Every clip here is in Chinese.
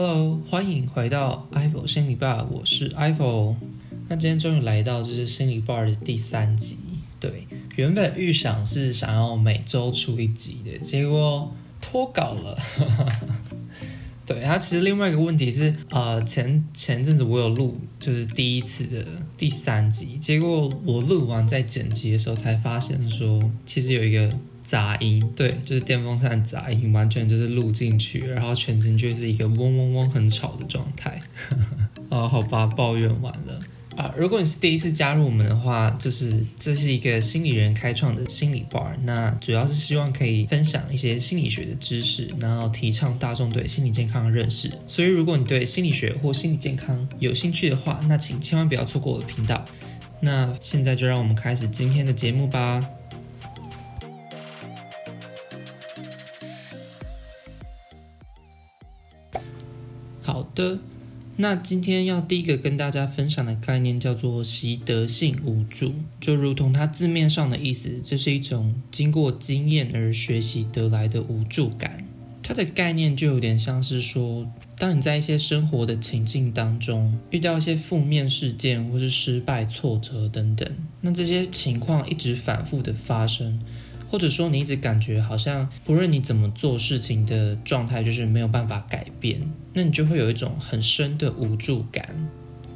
Hello，欢迎回到 Ivo 心理 bar，，我是 Ivo。那今天终于来到就是心理 bar 的第三集。对，原本预想是想要每周出一集的，结果脱稿了。对，它其实另外一个问题是，呃，前前阵子我有录就是第一次的第三集，结果我录完在剪辑的时候才发现说，其实有一个。杂音，对，就是电风扇杂音，完全就是录进去，然后全程就是一个嗡嗡嗡很吵的状态。哦，好吧，抱怨完了啊。如果你是第一次加入我们的话，就是这是一个心理人开创的心理 bar，那主要是希望可以分享一些心理学的知识，然后提倡大众对心理健康的认识。所以，如果你对心理学或心理健康有兴趣的话，那请千万不要错过我的频道。那现在就让我们开始今天的节目吧。的，那今天要第一个跟大家分享的概念叫做习得性无助，就如同它字面上的意思，这是一种经过经验而学习得来的无助感。它的概念就有点像是说，当你在一些生活的情境当中遇到一些负面事件，或是失败、挫折等等，那这些情况一直反复的发生。或者说，你一直感觉好像不论你怎么做事情的状态，就是没有办法改变，那你就会有一种很深的无助感。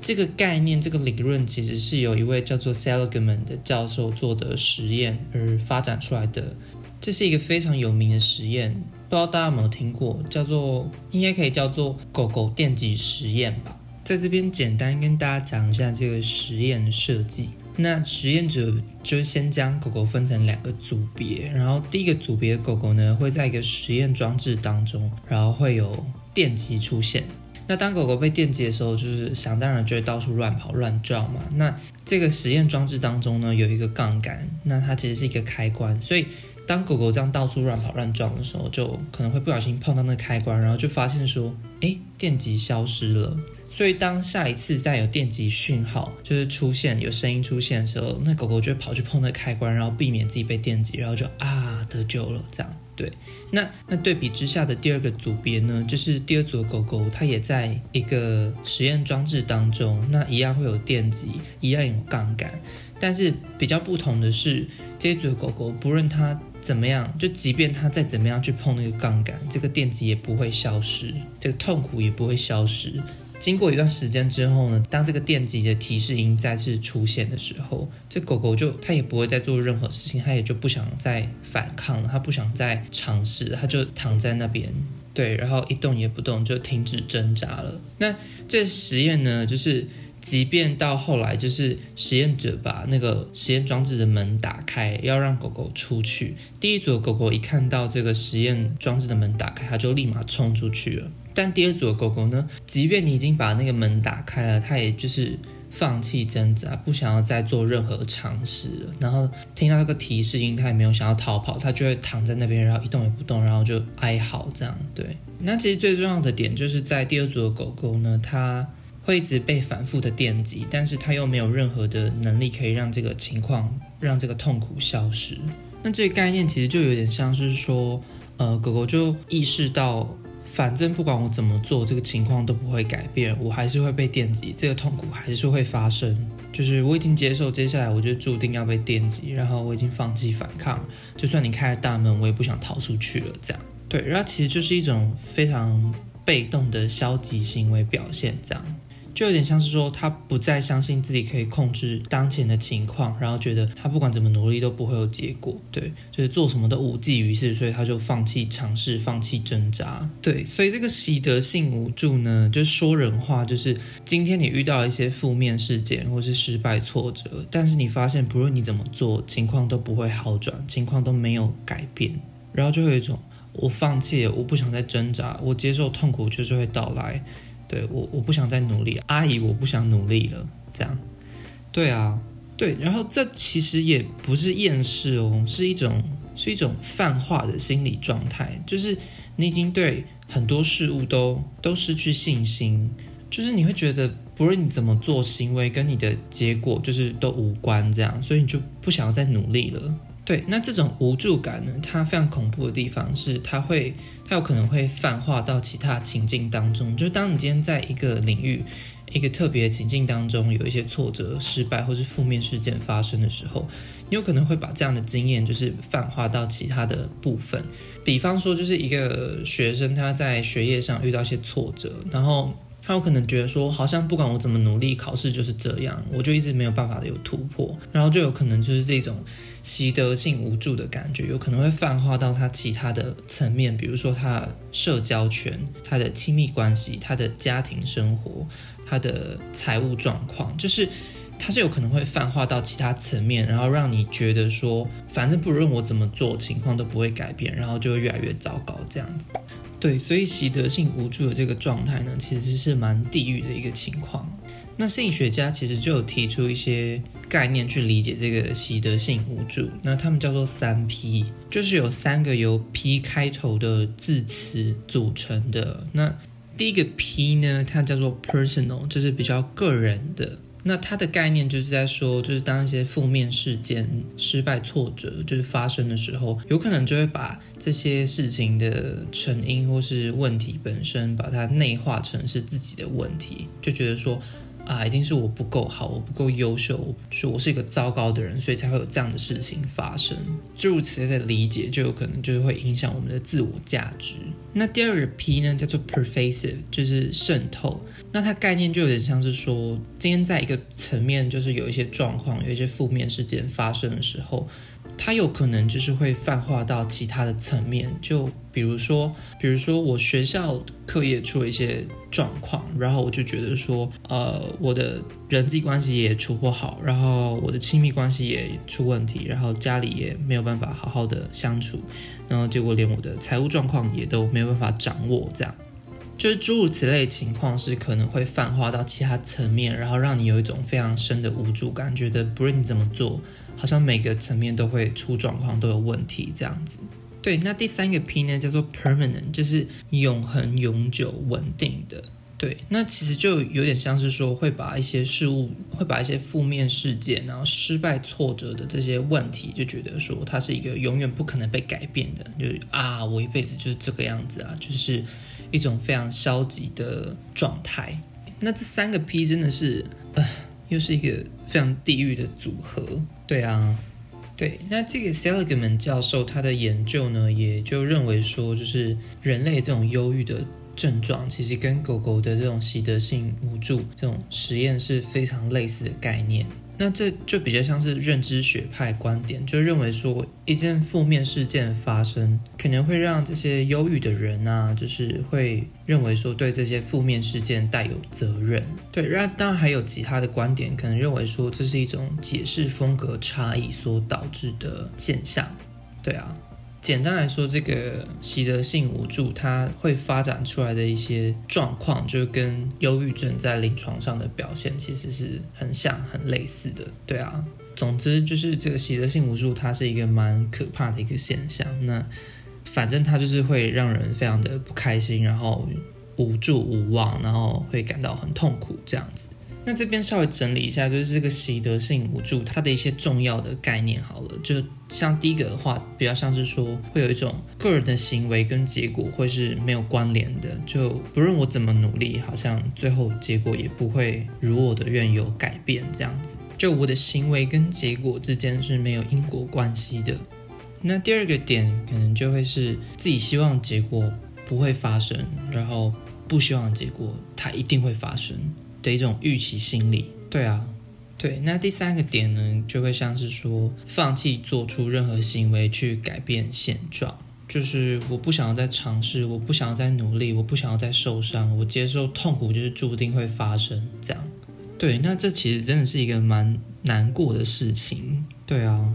这个概念，这个理论其实是由一位叫做 Seligman 的教授做的实验而发展出来的。这是一个非常有名的实验，不知道大家有没有听过，叫做应该可以叫做狗狗电击实验吧。在这边简单跟大家讲一下这个实验的设计。那实验者就先将狗狗分成两个组别，然后第一个组别的狗狗呢，会在一个实验装置当中，然后会有电极出现。那当狗狗被电击的时候，就是想当然就会到处乱跑乱撞嘛。那这个实验装置当中呢，有一个杠杆，那它其实是一个开关，所以当狗狗这样到处乱跑乱撞的时候，就可能会不小心碰到那个开关，然后就发现说，诶，电极消失了。所以，当下一次再有电击讯号，就是出现有声音出现的时候，那狗狗就会跑去碰那开关，然后避免自己被电击，然后就啊得救了。这样对。那那对比之下的第二个组别呢，就是第二组的狗狗，它也在一个实验装置当中，那一样会有电击，一样有杠杆，但是比较不同的是，这一组的狗狗不论它怎么样，就即便它再怎么样去碰那个杠杆，这个电击也不会消失，这个痛苦也不会消失。经过一段时间之后呢，当这个电击的提示音再次出现的时候，这狗狗就它也不会再做任何事情，它也就不想再反抗了，它不想再尝试，它就躺在那边，对，然后一动也不动，就停止挣扎了。那这实验呢，就是即便到后来，就是实验者把那个实验装置的门打开，要让狗狗出去，第一组的狗狗一看到这个实验装置的门打开，它就立马冲出去了。但第二组的狗狗呢，即便你已经把那个门打开了，它也就是放弃挣扎，不想要再做任何尝试了。然后听到那个提示音，它也没有想要逃跑，它就会躺在那边，然后一动也不动，然后就哀嚎这样。对，那其实最重要的点就是在第二组的狗狗呢，它会一直被反复的电击，但是它又没有任何的能力可以让这个情况让这个痛苦消失。那这个概念其实就有点像是说，呃，狗狗就意识到。反正不管我怎么做，这个情况都不会改变，我还是会被电击，这个痛苦还是会发生。就是我已经接受，接下来我就注定要被电击，然后我已经放弃反抗，就算你开了大门，我也不想逃出去了。这样，对，然后其实就是一种非常被动的消极行为表现，这样。就有点像是说，他不再相信自己可以控制当前的情况，然后觉得他不管怎么努力都不会有结果，对，就是做什么都无济于事，所以他就放弃尝试，放弃挣扎，对，所以这个习得性无助呢，就是说人话，就是今天你遇到一些负面事件或是失败挫折，但是你发现不论你怎么做，情况都不会好转，情况都没有改变，然后就会有一种我放弃了，我不想再挣扎，我接受痛苦就是会到来。对我，我不想再努力，阿姨，我不想努力了，这样，对啊，对，然后这其实也不是厌世哦，是一种是一种泛化的心理状态，就是你已经对很多事物都都失去信心，就是你会觉得不论你怎么做，行为跟你的结果就是都无关，这样，所以你就不想要再努力了。对，那这种无助感呢，它非常恐怖的地方是，它会，它有可能会泛化到其他情境当中。就是当你今天在一个领域、一个特别情境当中，有一些挫折、失败或是负面事件发生的时候，你有可能会把这样的经验就是泛化到其他的部分。比方说，就是一个学生他在学业上遇到一些挫折，然后。他有可能觉得说，好像不管我怎么努力，考试就是这样，我就一直没有办法有突破，然后就有可能就是这种习得性无助的感觉，有可能会泛化到他其他的层面，比如说他社交圈、他的亲密关系、他的家庭生活、他的财务状况，就是他是有可能会泛化到其他层面，然后让你觉得说，反正不论我怎么做，情况都不会改变，然后就会越来越糟糕这样子。对，所以习得性无助的这个状态呢，其实是蛮地狱的一个情况。那心理学家其实就有提出一些概念去理解这个习得性无助，那他们叫做三 P，就是有三个由 P 开头的字词组成的。那第一个 P 呢，它叫做 personal，就是比较个人的。那它的概念就是在说，就是当一些负面事件、失败、挫折就是发生的时候，有可能就会把这些事情的成因或是问题本身，把它内化成是自己的问题，就觉得说。啊，一定是我不够好，我不够优秀，是我是一个糟糕的人，所以才会有这样的事情发生。诸如此类的理解，就有可能就是会影响我们的自我价值。那第二个 P 呢，叫做 pervasive，就是渗透。那它概念就有点像是说，今天在一个层面，就是有一些状况，有一些负面事件发生的时候。它有可能就是会泛化到其他的层面，就比如说，比如说我学校课业出了一些状况，然后我就觉得说，呃，我的人际关系也处不好，然后我的亲密关系也出问题，然后家里也没有办法好好的相处，然后结果连我的财务状况也都没有办法掌握，这样，就是诸如此类情况是可能会泛化到其他层面，然后让你有一种非常深的无助感，觉得不论你怎么做。好像每个层面都会出状况，都有问题这样子。对，那第三个 P 呢，叫做 permanent，就是永恒、永久、稳定的。对，那其实就有点像是说，会把一些事物，会把一些负面事件，然后失败、挫折的这些问题，就觉得说它是一个永远不可能被改变的，就是啊，我一辈子就是这个样子啊，就是一种非常消极的状态。那这三个 P 真的是，呃，又是一个非常地狱的组合。对啊，对，那这个 Seligman 教授他的研究呢，也就认为说，就是人类这种忧郁的症状，其实跟狗狗的这种习得性无助这种实验是非常类似的概念。那这就比较像是认知学派观点，就认为说一件负面事件发生，可能会让这些忧郁的人啊，就是会认为说对这些负面事件带有责任。对，然当然还有其他的观点，可能认为说这是一种解释风格差异所导致的现象。对啊。简单来说，这个习得性无助，它会发展出来的一些状况，就跟忧郁症在临床上的表现其实是很像、很类似的。对啊，总之就是这个习得性无助，它是一个蛮可怕的一个现象。那反正它就是会让人非常的不开心，然后无助无望，然后会感到很痛苦这样子。那这边稍微整理一下，就是这个习得性无助它的一些重要的概念好了。就像第一个的话，比较像是说会有一种个人的行为跟结果会是没有关联的，就不论我怎么努力，好像最后结果也不会如我的愿有改变这样子。就我的行为跟结果之间是没有因果关系的。那第二个点可能就会是自己希望结果不会发生，然后不希望结果它一定会发生。的一种预期心理，对啊，对。那第三个点呢，就会像是说，放弃做出任何行为去改变现状，就是我不想要再尝试，我不想要再努力，我不想要再受伤，我接受痛苦就是注定会发生这样。对，那这其实真的是一个蛮难过的事情，对啊。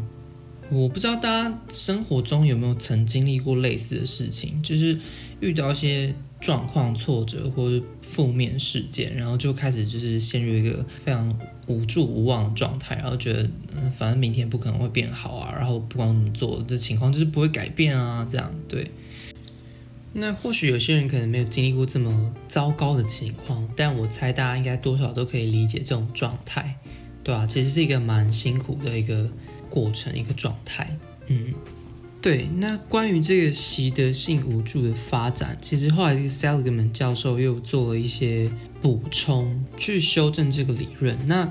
我不知道大家生活中有没有曾经历过类似的事情，就是遇到一些。状况、挫折或者负面事件，然后就开始就是陷入一个非常无助无望的状态，然后觉得嗯，反正明天不可能会变好啊，然后不管怎么做，这情况就是不会改变啊，这样对。那或许有些人可能没有经历过这么糟糕的情况，但我猜大家应该多少都可以理解这种状态，对啊，其实是一个蛮辛苦的一个过程，一个状态。嗯，对。那关于这个习得性无助的发展，其实后来这个 Seligman 教授又做了一些补充，去修正这个理论。那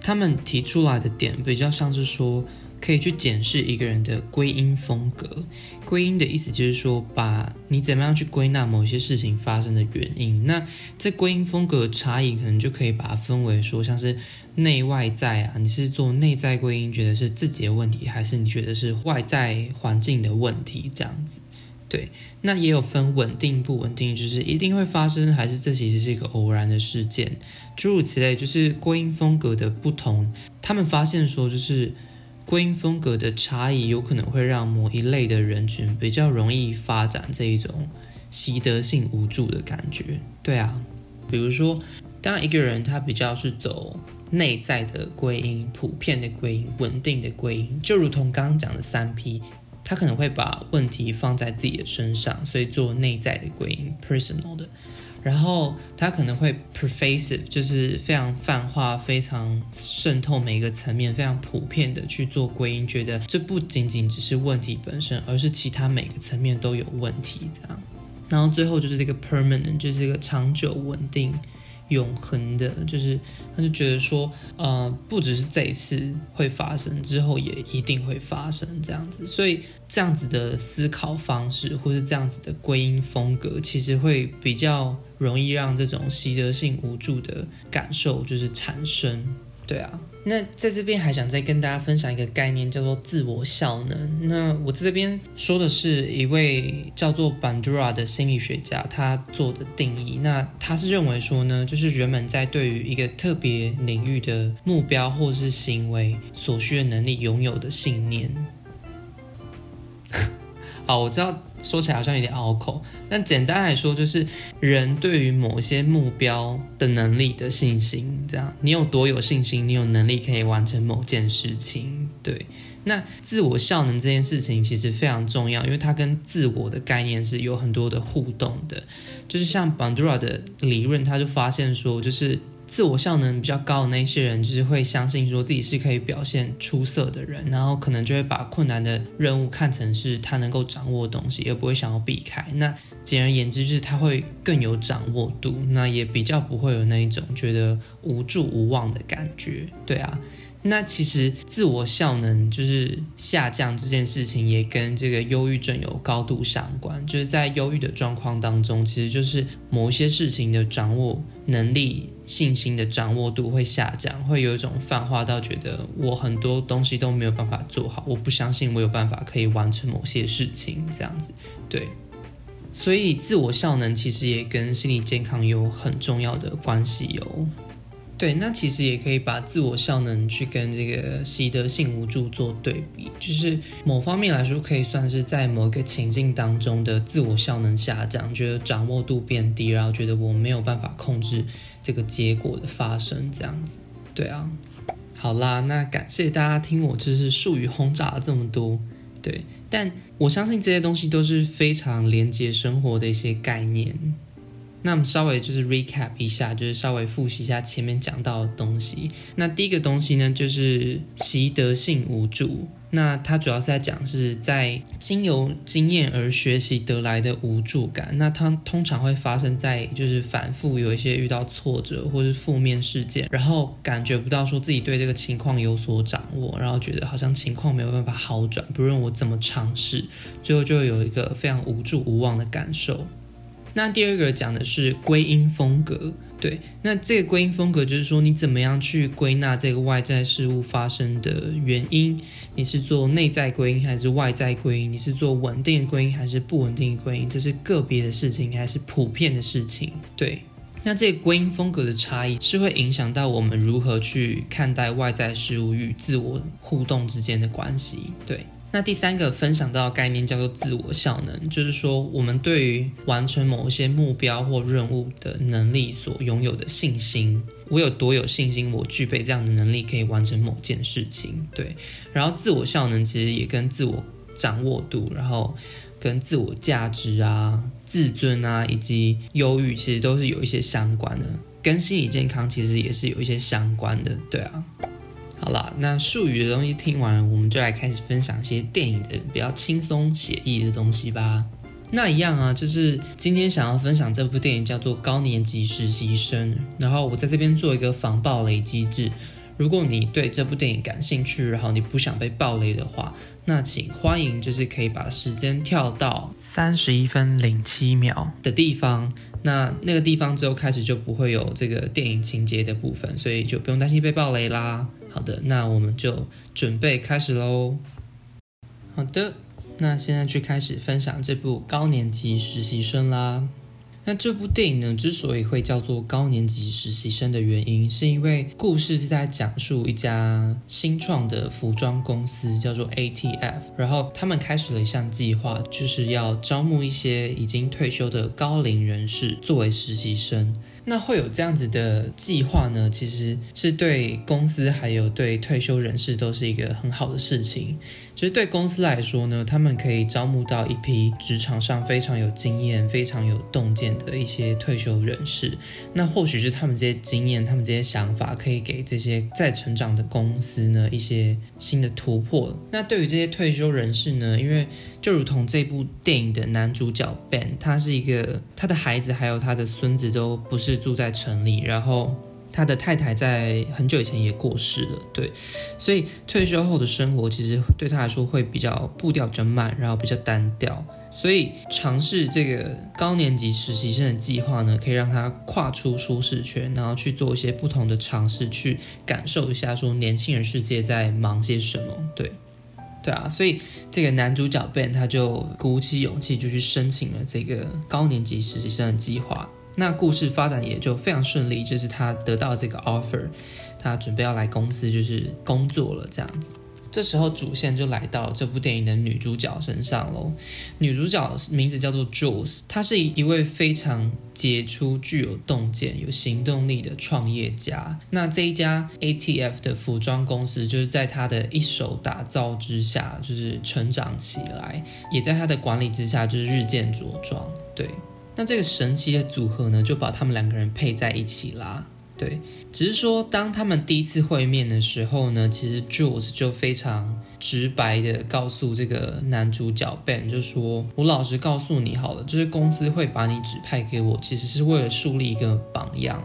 他们提出来的点比较像是说，可以去检视一个人的归因风格。归因的意思就是说，把你怎么样去归纳某些事情发生的原因。那这归因风格的差异，可能就可以把它分为说，像是内外在啊，你是做内在归因，觉得是自己的问题，还是你觉得是外在环境的问题？这样子。对，那也有分稳定不稳定，就是一定会发生，还是这其实是一个偶然的事件，诸如此类。就是归因风格的不同，他们发现说，就是归因风格的差异，有可能会让某一类的人群比较容易发展这一种习得性无助的感觉。对啊，比如说，当一个人他比较是走内在的归因、普遍的归因、稳定的归因，就如同刚刚讲的三 P。他可能会把问题放在自己的身上，所以做内在的归因 （personal 的）。然后他可能会 pervasive，就是非常泛化、非常渗透每一个层面、非常普遍的去做归因，觉得这不仅仅只是问题本身，而是其他每个层面都有问题。这样，然后最后就是这个 permanent，就是一个长久稳定。永恒的，就是他就觉得说，呃，不只是这一次会发生，之后也一定会发生这样子，所以这样子的思考方式，或是这样子的归因风格，其实会比较容易让这种习得性无助的感受就是产生。对啊，那在这边还想再跟大家分享一个概念，叫做自我效能。那我在这边说的是一位叫做 Bandura 的心理学家，他做的定义。那他是认为说呢，就是人们在对于一个特别领域的目标或是行为所需的能力拥有的信念。好，我知道。说起来好像有点拗口，但简单来说就是人对于某些目标的能力的信心。这样，你有多有信心，你有能力可以完成某件事情。对，那自我效能这件事情其实非常重要，因为它跟自我的概念是有很多的互动的。就是像 Bandura 的理论，他就发现说，就是。自我效能比较高的那些人，就是会相信说自己是可以表现出色的人，然后可能就会把困难的任务看成是他能够掌握的东西，而不会想要避开。那简而言之，就是他会更有掌握度，那也比较不会有那一种觉得无助无望的感觉。对啊。那其实自我效能就是下降这件事情，也跟这个忧郁症有高度相关。就是在忧郁的状况当中，其实就是某一些事情的掌握能力、信心的掌握度会下降，会有一种泛化到觉得我很多东西都没有办法做好，我不相信我有办法可以完成某些事情，这样子。对，所以自我效能其实也跟心理健康有很重要的关系哦。对，那其实也可以把自我效能去跟这个习得性无助做对比，就是某方面来说，可以算是在某一个情境当中的自我效能下降，觉得掌握度变低，然后觉得我没有办法控制这个结果的发生，这样子。对啊，好啦，那感谢大家听我就是术语轰炸了这么多，对，但我相信这些东西都是非常连接生活的一些概念。那我们稍微就是 recap 一下，就是稍微复习一下前面讲到的东西。那第一个东西呢，就是习得性无助。那它主要是在讲是在经由经验而学习得来的无助感。那它通常会发生在就是反复有一些遇到挫折或是负面事件，然后感觉不到说自己对这个情况有所掌握，然后觉得好像情况没有办法好转，不论我怎么尝试，最后就会有一个非常无助无望的感受。那第二个讲的是归因风格，对，那这个归因风格就是说你怎么样去归纳这个外在事物发生的原因，你是做内在归因还是外在归因？你是做稳定的归因还是不稳定的归因？这是个别的事情还是普遍的事情？对，那这个归因风格的差异是会影响到我们如何去看待外在事物与自我互动之间的关系，对。那第三个分享到的概念叫做自我效能，就是说我们对于完成某一些目标或任务的能力所拥有的信心。我有多有信心，我具备这样的能力可以完成某件事情。对，然后自我效能其实也跟自我掌握度，然后跟自我价值啊、自尊啊，以及忧郁，其实都是有一些相关的，跟心理健康其实也是有一些相关的。对啊。好啦，那术语的东西听完了，我们就来开始分享一些电影的比较轻松写意的东西吧。那一样啊，就是今天想要分享这部电影叫做《高年级实习生》，然后我在这边做一个防暴雷机制。如果你对这部电影感兴趣，然后你不想被暴雷的话，那请欢迎就是可以把时间跳到三十一分零七秒的地方。那那个地方之后开始就不会有这个电影情节的部分，所以就不用担心被暴雷啦。好的，那我们就准备开始喽。好的。那现在就开始分享这部高年级实习生啦。那这部电影呢，之所以会叫做高年级实习生的原因，是因为故事是在讲述一家新创的服装公司，叫做 ATF，然后他们开始了一项计划，就是要招募一些已经退休的高龄人士作为实习生。那会有这样子的计划呢，其实是对公司还有对退休人士都是一个很好的事情。其实对公司来说呢，他们可以招募到一批职场上非常有经验、非常有洞见的一些退休人士。那或许是他们这些经验、他们这些想法，可以给这些在成长的公司呢一些新的突破。那对于这些退休人士呢，因为就如同这部电影的男主角 Ben，他是一个他的孩子还有他的孙子都不是住在城里，然后他的太太在很久以前也过世了，对，所以退休后的生活其实对他来说会比较步调比较慢，然后比较单调，所以尝试这个高年级实习生的计划呢，可以让他跨出舒适圈，然后去做一些不同的尝试，去感受一下说年轻人世界在忙些什么，对。对啊，所以这个男主角 Ben 他就鼓起勇气就去申请了这个高年级实习生的计划。那故事发展也就非常顺利，就是他得到这个 offer，他准备要来公司就是工作了这样子。这时候主线就来到这部电影的女主角身上喽。女主角名字叫做 Jules，她是一位非常杰出、具有洞见、有行动力的创业家。那这一家 ATF 的服装公司，就是在她的一手打造之下，就是成长起来，也在她的管理之下，就是日渐茁壮。对，那这个神奇的组合呢，就把他们两个人配在一起啦。对，只是说，当他们第一次会面的时候呢，其实 Jules 就非常直白的告诉这个男主角 Ben，就说：“我老实告诉你好了，就是公司会把你指派给我，其实是为了树立一个榜样，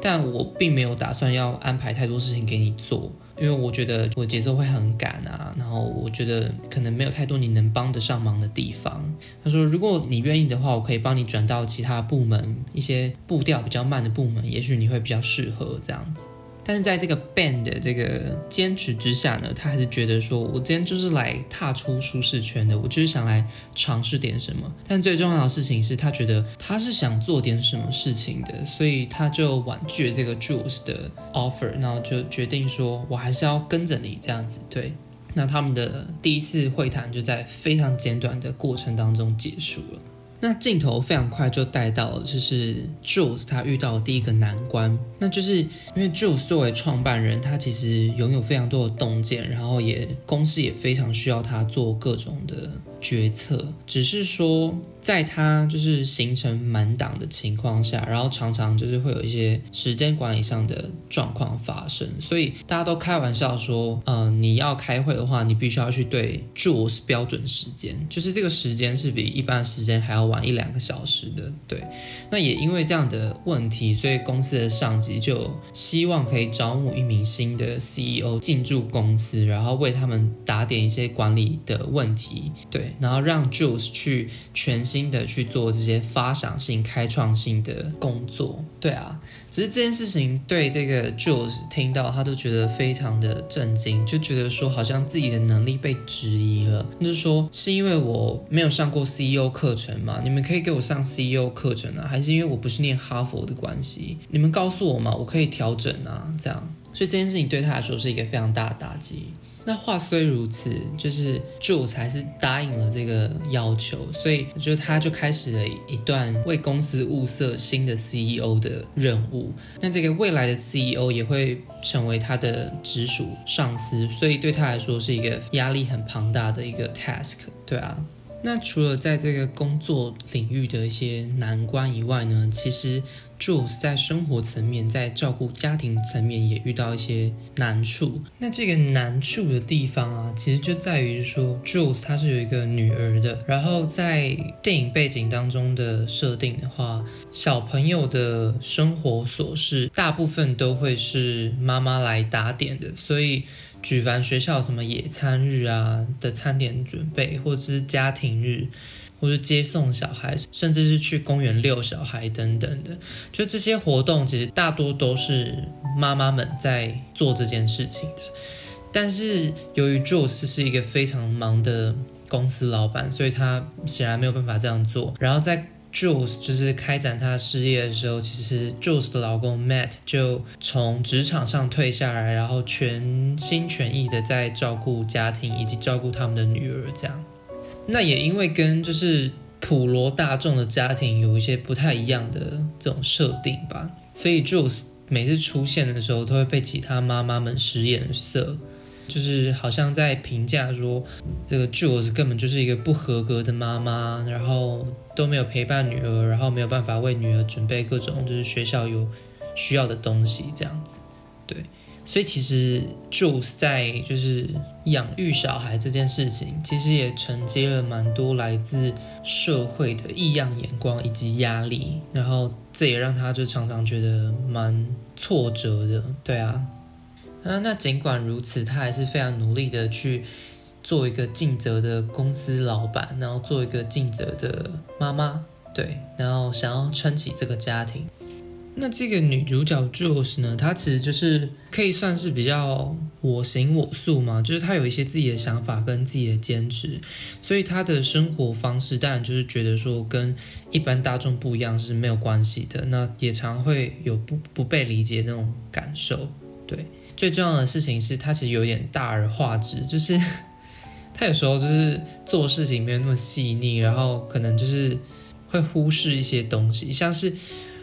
但我并没有打算要安排太多事情给你做。”因为我觉得我节奏会很赶啊，然后我觉得可能没有太多你能帮得上忙的地方。他说，如果你愿意的话，我可以帮你转到其他部门，一些步调比较慢的部门，也许你会比较适合这样子。但是在这个 Ben 的这个坚持之下呢，他还是觉得说，我今天就是来踏出舒适圈的，我就是想来尝试点什么。但最重要的事情是他觉得他是想做点什么事情的，所以他就婉拒了这个 Jules 的 offer，然后就决定说，我还是要跟着你这样子。对，那他们的第一次会谈就在非常简短的过程当中结束了。那镜头非常快就带到了，就是 Jules 他遇到的第一个难关，那就是因为 Jules 作为创办人，他其实拥有非常多的洞见，然后也公司也非常需要他做各种的决策，只是说。在他就是行程满档的情况下，然后常常就是会有一些时间管理上的状况发生，所以大家都开玩笑说，嗯、呃，你要开会的话，你必须要去对 Jules 标准时间，就是这个时间是比一般时间还要晚一两个小时的。对，那也因为这样的问题，所以公司的上级就希望可以招募一名新的 CEO 进驻公司，然后为他们打点一些管理的问题，对，然后让 Jules 去全。新的去做这些发想性、开创性的工作，对啊，只是这件事情对这个 Jules 听到，他都觉得非常的震惊，就觉得说好像自己的能力被质疑了。就是说，是因为我没有上过 CEO 课程吗？你们可以给我上 CEO 课程啊？还是因为我不是念哈佛的关系？你们告诉我嘛，我可以调整啊，这样。所以这件事情对他来说是一个非常大的打击。那话虽如此，就是 Jules 还是答应了这个要求，所以就他就开始了一段为公司物色新的 CEO 的任务。那这个未来的 CEO 也会成为他的直属上司，所以对他来说是一个压力很庞大的一个 task。对啊，那除了在这个工作领域的一些难关以外呢，其实。Jules 在生活层面，在照顾家庭层面也遇到一些难处。那这个难处的地方啊，其实就在于说，Jules 他是有一个女儿的。然后在电影背景当中的设定的话，小朋友的生活琐事大部分都会是妈妈来打点的，所以。举凡学校什么野餐日啊的餐点准备，或者是家庭日，或者接送小孩，甚至是去公园遛小孩等等的，就这些活动其实大多都是妈妈们在做这件事情的。但是由于 Jules 是一个非常忙的公司老板，所以他显然没有办法这样做。然后在 Jules 就是开展他事业的时候，其实 Jules 的老公 Matt 就从职场上退下来，然后全心全意的在照顾家庭以及照顾他们的女儿。这样，那也因为跟就是普罗大众的家庭有一些不太一样的这种设定吧，所以 Jules 每次出现的时候，都会被其他妈妈们使眼色。就是好像在评价说，这个 Jules 根本就是一个不合格的妈妈，然后都没有陪伴女儿，然后没有办法为女儿准备各种就是学校有需要的东西，这样子。对，所以其实 Jules 在就是养育小孩这件事情，其实也承接了蛮多来自社会的异样眼光以及压力，然后这也让他就常常觉得蛮挫折的。对啊。啊，那尽管如此，他还是非常努力的去做一个尽责的公司老板，然后做一个尽责的妈妈，对，然后想要撑起这个家庭。那这个女主角 Jules 呢，她其实就是可以算是比较我行我素嘛，就是她有一些自己的想法跟自己的坚持，所以她的生活方式当然就是觉得说跟一般大众不一样是没有关系的，那也常会有不不被理解那种感受，对。最重要的事情是她其实有点大而化之，就是她有时候就是做事情没有那么细腻，然后可能就是会忽视一些东西，像是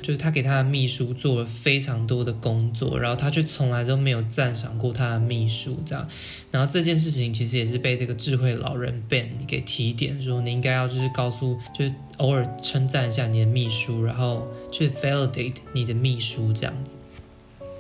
就是他给他的秘书做了非常多的工作，然后他却从来都没有赞赏过他的秘书这样，然后这件事情其实也是被这个智慧老人 Ben 给提点说，你应该要就是告诉，就是偶尔称赞一下你的秘书，然后去 validate 你的秘书这样子，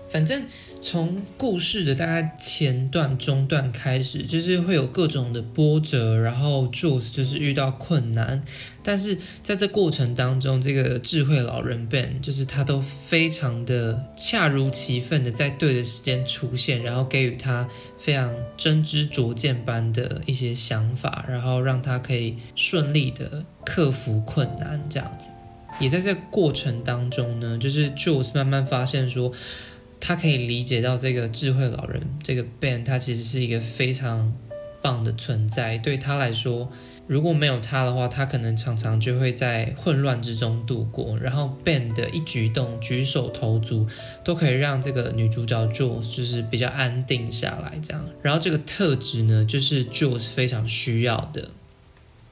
反正。从故事的大概前段、中段开始，就是会有各种的波折，然后 Jules 就是遇到困难，但是在这过程当中，这个智慧老人 Ben 就是他都非常的恰如其分的在对的时间出现，然后给予他非常真知灼见般的一些想法，然后让他可以顺利的克服困难，这样子。也在这过程当中呢，就是 Jules 慢慢发现说。他可以理解到这个智慧老人，这个 Ben，他其实是一个非常棒的存在。对他来说，如果没有他的话，他可能常常就会在混乱之中度过。然后 Ben 的一举动、举手投足，都可以让这个女主角 Jules 就是比较安定下来。这样，然后这个特质呢，就是 Jules 非常需要的。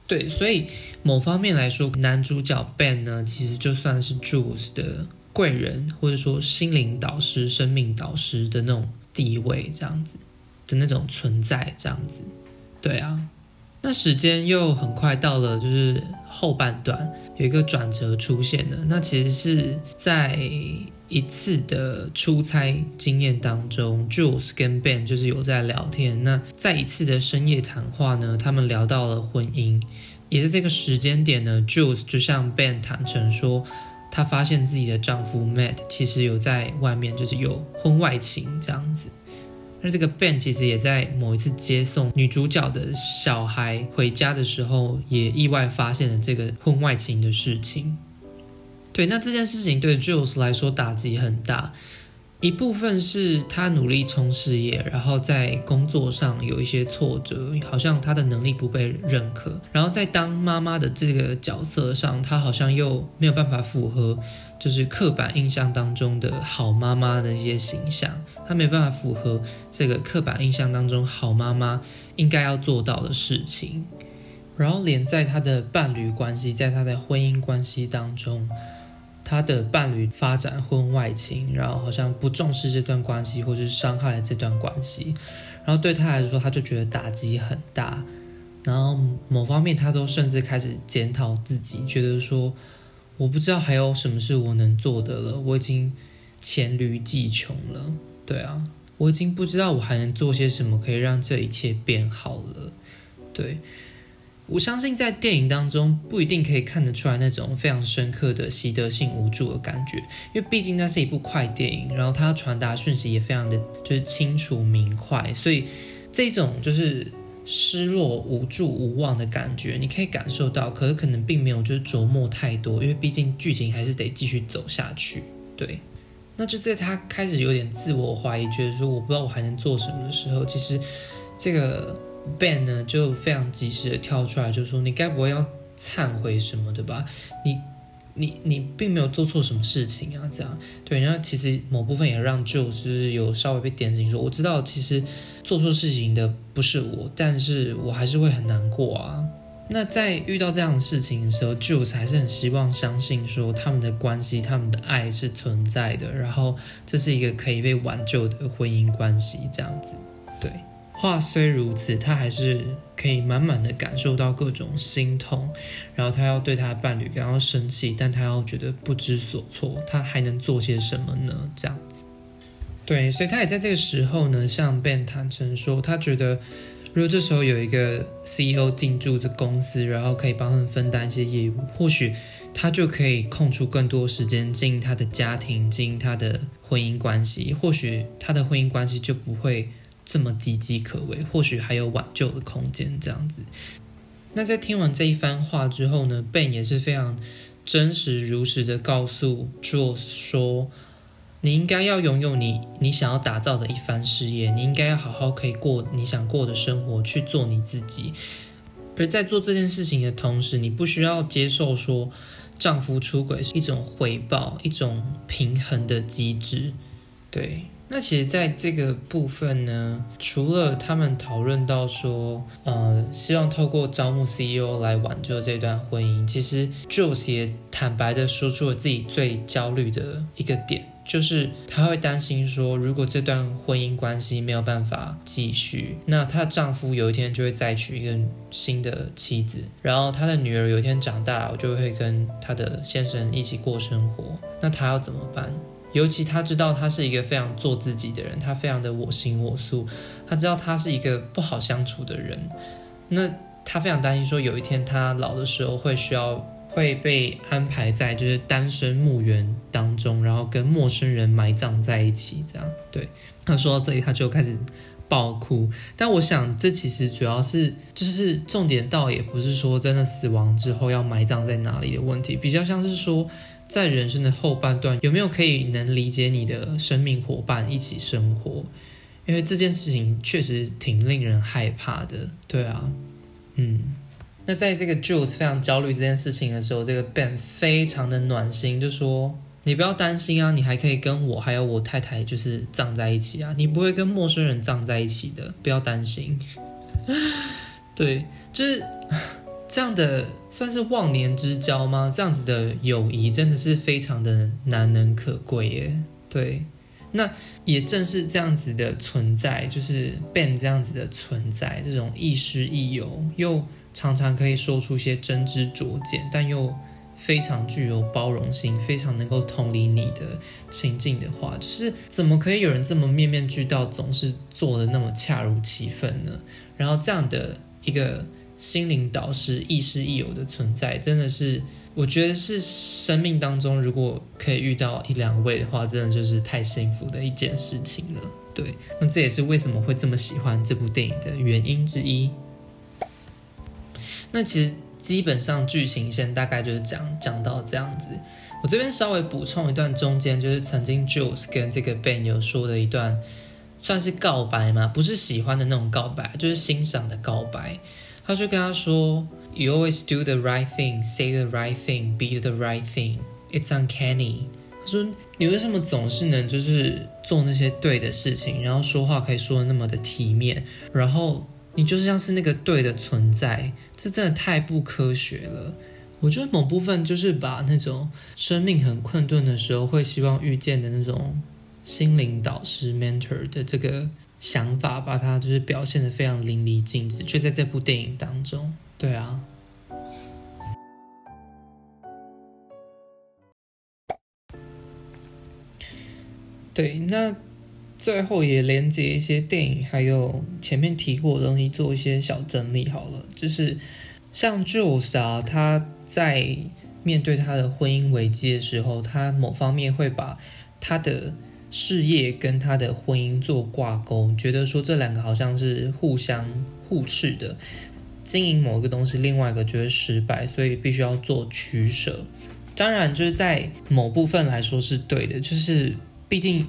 对，所以某方面来说，男主角 Ben 呢，其实就算是 Jules 的。贵人，或者说心灵导师、生命导师的那种地位，这样子的那种存在，这样子，对啊。那时间又很快到了，就是后半段有一个转折出现了。那其实是在一次的出差经验当中，Jules 跟 Ben 就是有在聊天。那在一次的深夜谈话呢，他们聊到了婚姻。也在这个时间点呢，Jules 就向 Ben 坦诚说。她发现自己的丈夫 Matt 其实有在外面，就是有婚外情这样子。那这个 Ben 其实也在某一次接送女主角的小孩回家的时候，也意外发现了这个婚外情的事情。对，那这件事情对 Jules 来说打击很大。一部分是他努力冲事业，然后在工作上有一些挫折，好像他的能力不被认可。然后在当妈妈的这个角色上，他好像又没有办法符合，就是刻板印象当中的好妈妈的一些形象。他没办法符合这个刻板印象当中好妈妈应该要做到的事情。然后连在他的伴侣关系，在他的婚姻关系当中。他的伴侣发展婚外情，然后好像不重视这段关系，或是伤害了这段关系，然后对他来说，他就觉得打击很大。然后某方面，他都甚至开始检讨自己，觉得说，我不知道还有什么是我能做的了，我已经黔驴技穷了。对啊，我已经不知道我还能做些什么可以让这一切变好了。对。我相信在电影当中不一定可以看得出来那种非常深刻的习得性无助的感觉，因为毕竟那是一部快电影，然后它传达讯息也非常的就是清楚明快，所以这种就是失落、无助、无望的感觉你可以感受到，可是可能并没有就是琢磨太多，因为毕竟剧情还是得继续走下去。对，那就在他开始有点自我怀疑，觉得说我不知道我还能做什么的时候，其实这个。Ben 呢，就非常及时的跳出来，就说：“你该不会要忏悔什么的吧？你、你、你并没有做错什么事情啊！这样对，然后其实某部分也让 Jules 有稍微被点醒，说：我知道其实做错事情的不是我，但是我还是会很难过啊。那在遇到这样的事情的时候，Jules 还是很希望相信说他们的关系、他们的爱是存在的，然后这是一个可以被挽救的婚姻关系，这样子，对。”话虽如此，他还是可以满满的感受到各种心痛，然后他要对他的伴侣感到生气，但他又觉得不知所措，他还能做些什么呢？这样子，对，所以他也在这个时候呢，向 Ben 坦诚说，他觉得如果这时候有一个 CEO 进驻这公司，然后可以帮他们分担一些业务，或许他就可以空出更多时间经营他的家庭，经营他的婚姻关系，或许他的婚姻关系就不会。这么岌岌可危，或许还有挽救的空间。这样子，那在听完这一番话之后呢，Ben 也是非常真实如实的告诉 Jules 说：“你应该要拥有你你想要打造的一番事业，你应该要好好可以过你想过的生活，去做你自己。而在做这件事情的同时，你不需要接受说丈夫出轨是一种回报，一种平衡的机制。”对。那其实，在这个部分呢，除了他们讨论到说，呃，希望透过招募 CEO 来挽救这段婚姻，其实 Jules 也坦白的说出了自己最焦虑的一个点，就是他会担心说，如果这段婚姻关系没有办法继续，那她的丈夫有一天就会再娶一个新的妻子，然后她的女儿有一天长大了，就会跟她的先生一起过生活，那她要怎么办？尤其他知道他是一个非常做自己的人，他非常的我行我素，他知道他是一个不好相处的人，那他非常担心说有一天他老的时候会需要会被安排在就是单身墓园当中，然后跟陌生人埋葬在一起，这样。对，他说到这里他就开始爆哭，但我想这其实主要是就是重点倒也不是说真的死亡之后要埋葬在哪里的问题，比较像是说。在人生的后半段，有没有可以能理解你的生命伙伴一起生活？因为这件事情确实挺令人害怕的。对啊，嗯，那在这个 Jules 非常焦虑这件事情的时候，这个 Ben 非常的暖心，就说：“你不要担心啊，你还可以跟我还有我太太就是葬在一起啊，你不会跟陌生人葬在一起的，不要担心。”对，就是 这样的。算是忘年之交吗？这样子的友谊真的是非常的难能可贵耶。对，那也正是这样子的存在，就是 Ben 这样子的存在，这种亦师亦友，又常常可以说出一些真知灼见，但又非常具有包容心，非常能够同理你的情境的话，就是怎么可以有人这么面面俱到，总是做的那么恰如其分呢？然后这样的一个。心灵导师亦师亦友的存在，真的是我觉得是生命当中如果可以遇到一两位的话，真的就是太幸福的一件事情了。对，那这也是为什么会这么喜欢这部电影的原因之一。那其实基本上剧情线大概就是讲讲到这样子。我这边稍微补充一段，中间就是曾经 Jules 跟这个 Ben 有说的一段，算是告白嘛，不是喜欢的那种告白，就是欣赏的告白。他就跟他说：“You always do the right thing, say the right thing, be the right thing. It's uncanny。”他说：“你为什么总是能就是做那些对的事情，然后说话可以说的那么的体面，然后你就像是那个对的存在？这真的太不科学了。”我觉得某部分就是把那种生命很困顿的时候会希望遇见的那种心灵导师 mentor 的这个。想法把他就是表现的非常淋漓尽致，就在这部电影当中，对啊。对，那最后也连接一些电影，还有前面提过的东西，做一些小整理好了。就是像 Joss 啊，他在面对他的婚姻危机的时候，他某方面会把他的。事业跟他的婚姻做挂钩，觉得说这两个好像是互相互斥的。经营某一个东西，另外一个就会失败，所以必须要做取舍。当然，就是在某部分来说是对的，就是毕竟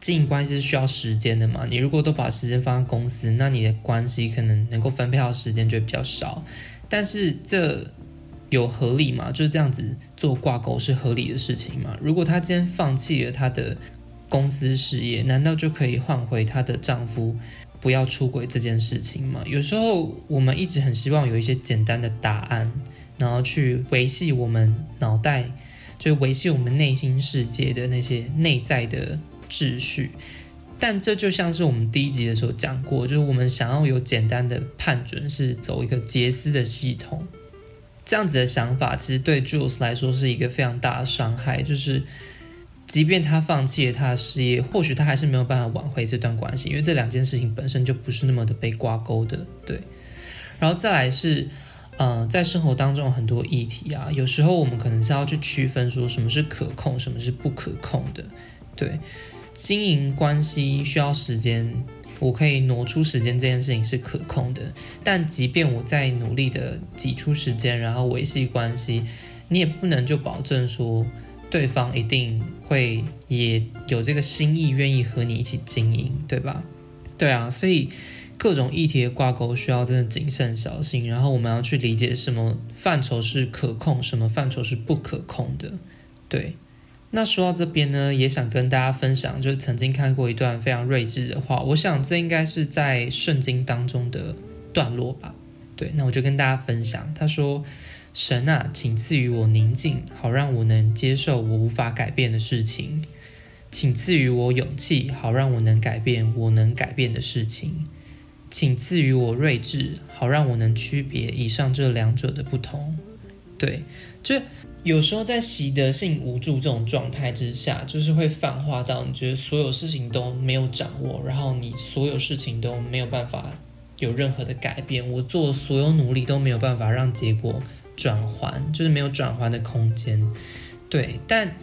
经营关系是需要时间的嘛。你如果都把时间放在公司，那你的关系可能能够分配到时间就比较少。但是这有合理吗？就是这样子做挂钩是合理的事情吗？如果他今天放弃了他的公司事业，难道就可以换回她的丈夫？不要出轨这件事情吗，有时候我们一直很希望有一些简单的答案，然后去维系我们脑袋，就维系我们内心世界的那些内在的秩序。但这就像是我们第一集的时候讲过，就是我们想要有简单的判准，是走一个杰斯的系统，这样子的想法，其实对 Jules 来说是一个非常大的伤害，就是。即便他放弃了他的事业，或许他还是没有办法挽回这段关系，因为这两件事情本身就不是那么的被挂钩的，对。然后再来是，呃，在生活当中很多议题啊，有时候我们可能是要去区分说什么是可控，什么是不可控的，对。经营关系需要时间，我可以挪出时间，这件事情是可控的。但即便我在努力的挤出时间，然后维系关系，你也不能就保证说。对方一定会也有这个心意，愿意和你一起经营，对吧？对啊，所以各种议题的挂钩需要真的谨慎小心。然后我们要去理解什么范畴是可控，什么范畴是不可控的。对，那说到这边呢，也想跟大家分享，就是曾经看过一段非常睿智的话，我想这应该是在圣经当中的段落吧。对，那我就跟大家分享，他说。神啊，请赐予我宁静，好让我能接受我无法改变的事情；请赐予我勇气，好让我能改变我能改变的事情；请赐予我睿智，好让我能区别以上这两者的不同。对，就有时候在习得性无助这种状态之下，就是会泛化到你觉得所有事情都没有掌握，然后你所有事情都没有办法有任何的改变，我做所有努力都没有办法让结果。转换就是没有转换的空间，对。但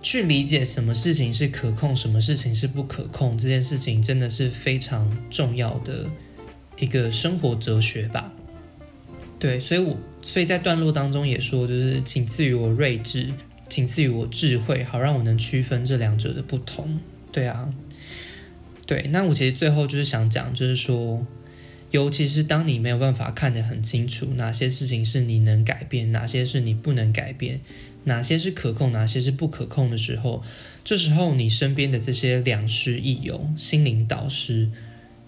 去理解什么事情是可控，什么事情是不可控，这件事情真的是非常重要的一个生活哲学吧。对，所以我所以在段落当中也说，就是请赐予我睿智，请赐予我智慧，好让我能区分这两者的不同。对啊，对。那我其实最后就是想讲，就是说。尤其是当你没有办法看得很清楚，哪些事情是你能改变，哪些是你不能改变，哪些是可控，哪些是不可控的时候，这时候你身边的这些良师益友、心灵导师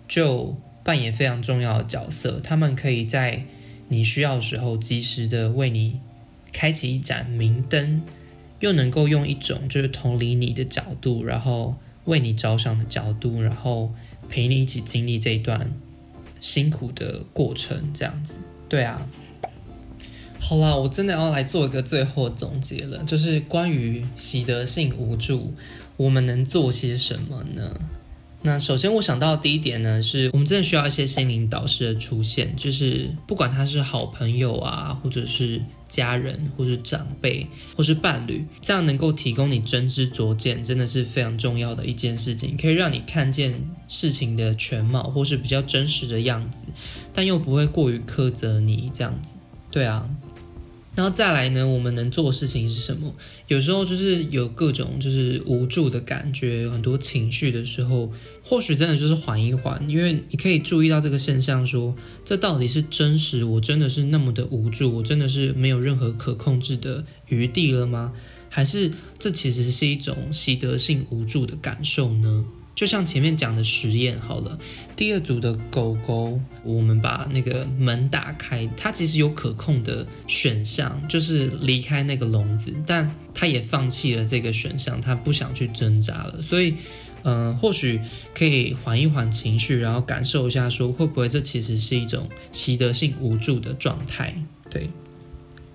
就扮演非常重要的角色。他们可以在你需要的时候，及时的为你开启一盏明灯，又能够用一种就是同理你的角度，然后为你着想的角度，然后陪你一起经历这一段。辛苦的过程，这样子，对啊。好啦，我真的要来做一个最后总结了，就是关于习得性无助，我们能做些什么呢？那首先我想到的第一点呢，是我们真的需要一些心灵导师的出现，就是不管他是好朋友啊，或者是。家人，或是长辈，或是伴侣，这样能够提供你真知灼见，真的是非常重要的一件事情，可以让你看见事情的全貌，或是比较真实的样子，但又不会过于苛责你这样子。对啊。然后再来呢，我们能做的事情是什么？有时候就是有各种就是无助的感觉，有很多情绪的时候，或许真的就是缓一缓，因为你可以注意到这个现象说，说这到底是真实，我真的是那么的无助，我真的是没有任何可控制的余地了吗？还是这其实是一种习得性无助的感受呢？就像前面讲的实验好了，第二组的狗狗，我们把那个门打开，它其实有可控的选项，就是离开那个笼子，但它也放弃了这个选项，它不想去挣扎了。所以，嗯、或许可以缓一缓情绪，然后感受一下，说会不会这其实是一种习得性无助的状态？对。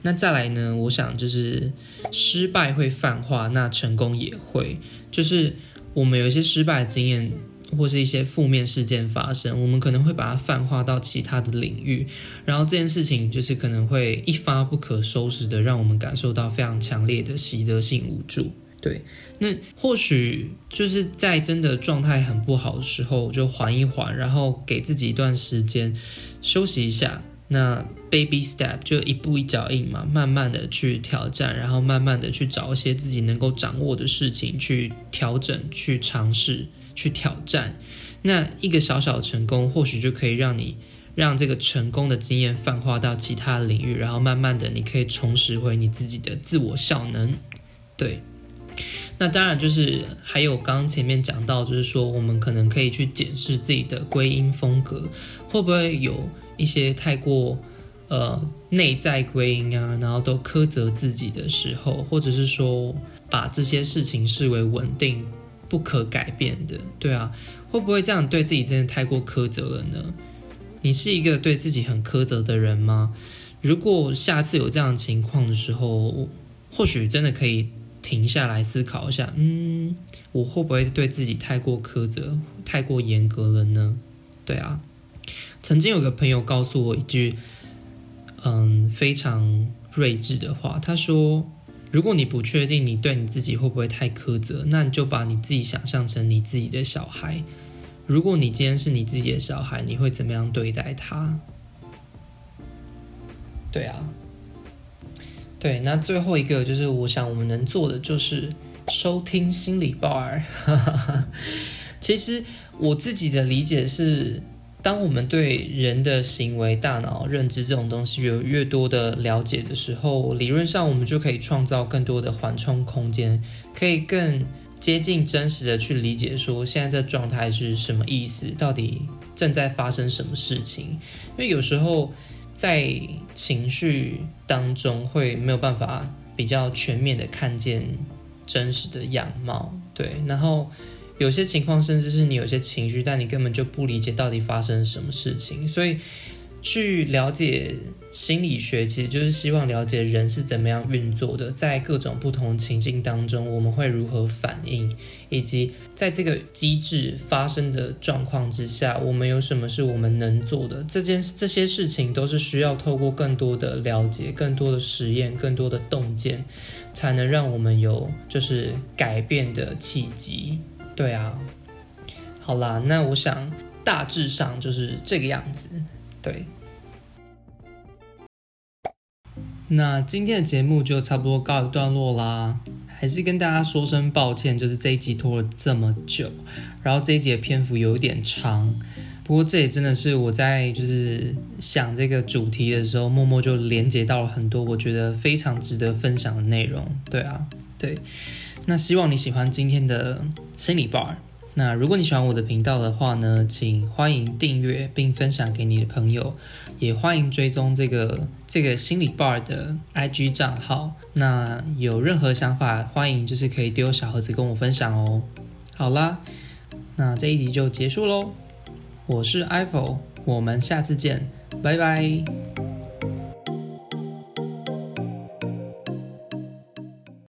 那再来呢？我想就是失败会泛化，那成功也会，就是。我们有一些失败的经验。或是一些负面事件发生，我们可能会把它泛化到其他的领域，然后这件事情就是可能会一发不可收拾的，让我们感受到非常强烈的习得性无助。对，那或许就是在真的状态很不好的时候，就缓一缓，然后给自己一段时间休息一下。那 baby step 就一步一脚印嘛，慢慢的去挑战，然后慢慢的去找一些自己能够掌握的事情去调整、去尝试。去挑战，那一个小小的成功，或许就可以让你让这个成功的经验泛化到其他领域，然后慢慢的，你可以重拾回你自己的自我效能。对，那当然就是还有刚刚前面讲到，就是说我们可能可以去检视自己的归因风格，会不会有一些太过呃内在归因啊，然后都苛责自己的时候，或者是说把这些事情视为稳定。不可改变的，对啊，会不会这样对自己真的太过苛责了呢？你是一个对自己很苛责的人吗？如果下次有这样情况的时候，或许真的可以停下来思考一下，嗯，我会不会对自己太过苛责、太过严格了呢？对啊，曾经有个朋友告诉我一句，嗯，非常睿智的话，他说。如果你不确定你对你自己会不会太苛责，那你就把你自己想象成你自己的小孩。如果你今天是你自己的小孩，你会怎么样对待他？对啊，对。那最后一个就是，我想我们能做的就是收听心理 bar。其实我自己的理解是。当我们对人的行为、大脑认知这种东西有越多的了解的时候，理论上我们就可以创造更多的缓冲空间，可以更接近真实的去理解说现在这状态是什么意思，到底正在发生什么事情。因为有时候在情绪当中会没有办法比较全面的看见真实的样貌，对，然后。有些情况，甚至是你有些情绪，但你根本就不理解到底发生什么事情。所以，去了解心理学，其实就是希望了解人是怎么样运作的，在各种不同情境当中，我们会如何反应，以及在这个机制发生的状况之下，我们有什么是我们能做的。这件这些事情都是需要透过更多的了解、更多的实验、更多的洞见，才能让我们有就是改变的契机。对啊，好啦，那我想大致上就是这个样子。对，那今天的节目就差不多告一段落啦。还是跟大家说声抱歉，就是这一集拖了这么久，然后这一集的篇幅有点长。不过这也真的是我在就是想这个主题的时候，默默就连接到了很多我觉得非常值得分享的内容。对啊，对。那希望你喜欢今天的心理 bar。那如果你喜欢我的频道的话呢，请欢迎订阅并分享给你的朋友，也欢迎追踪这个这个心理 bar 的 IG 账号。那有任何想法，欢迎就是可以丢小盒子跟我分享哦。好啦，那这一集就结束喽。我是 Ivo，我们下次见，拜拜。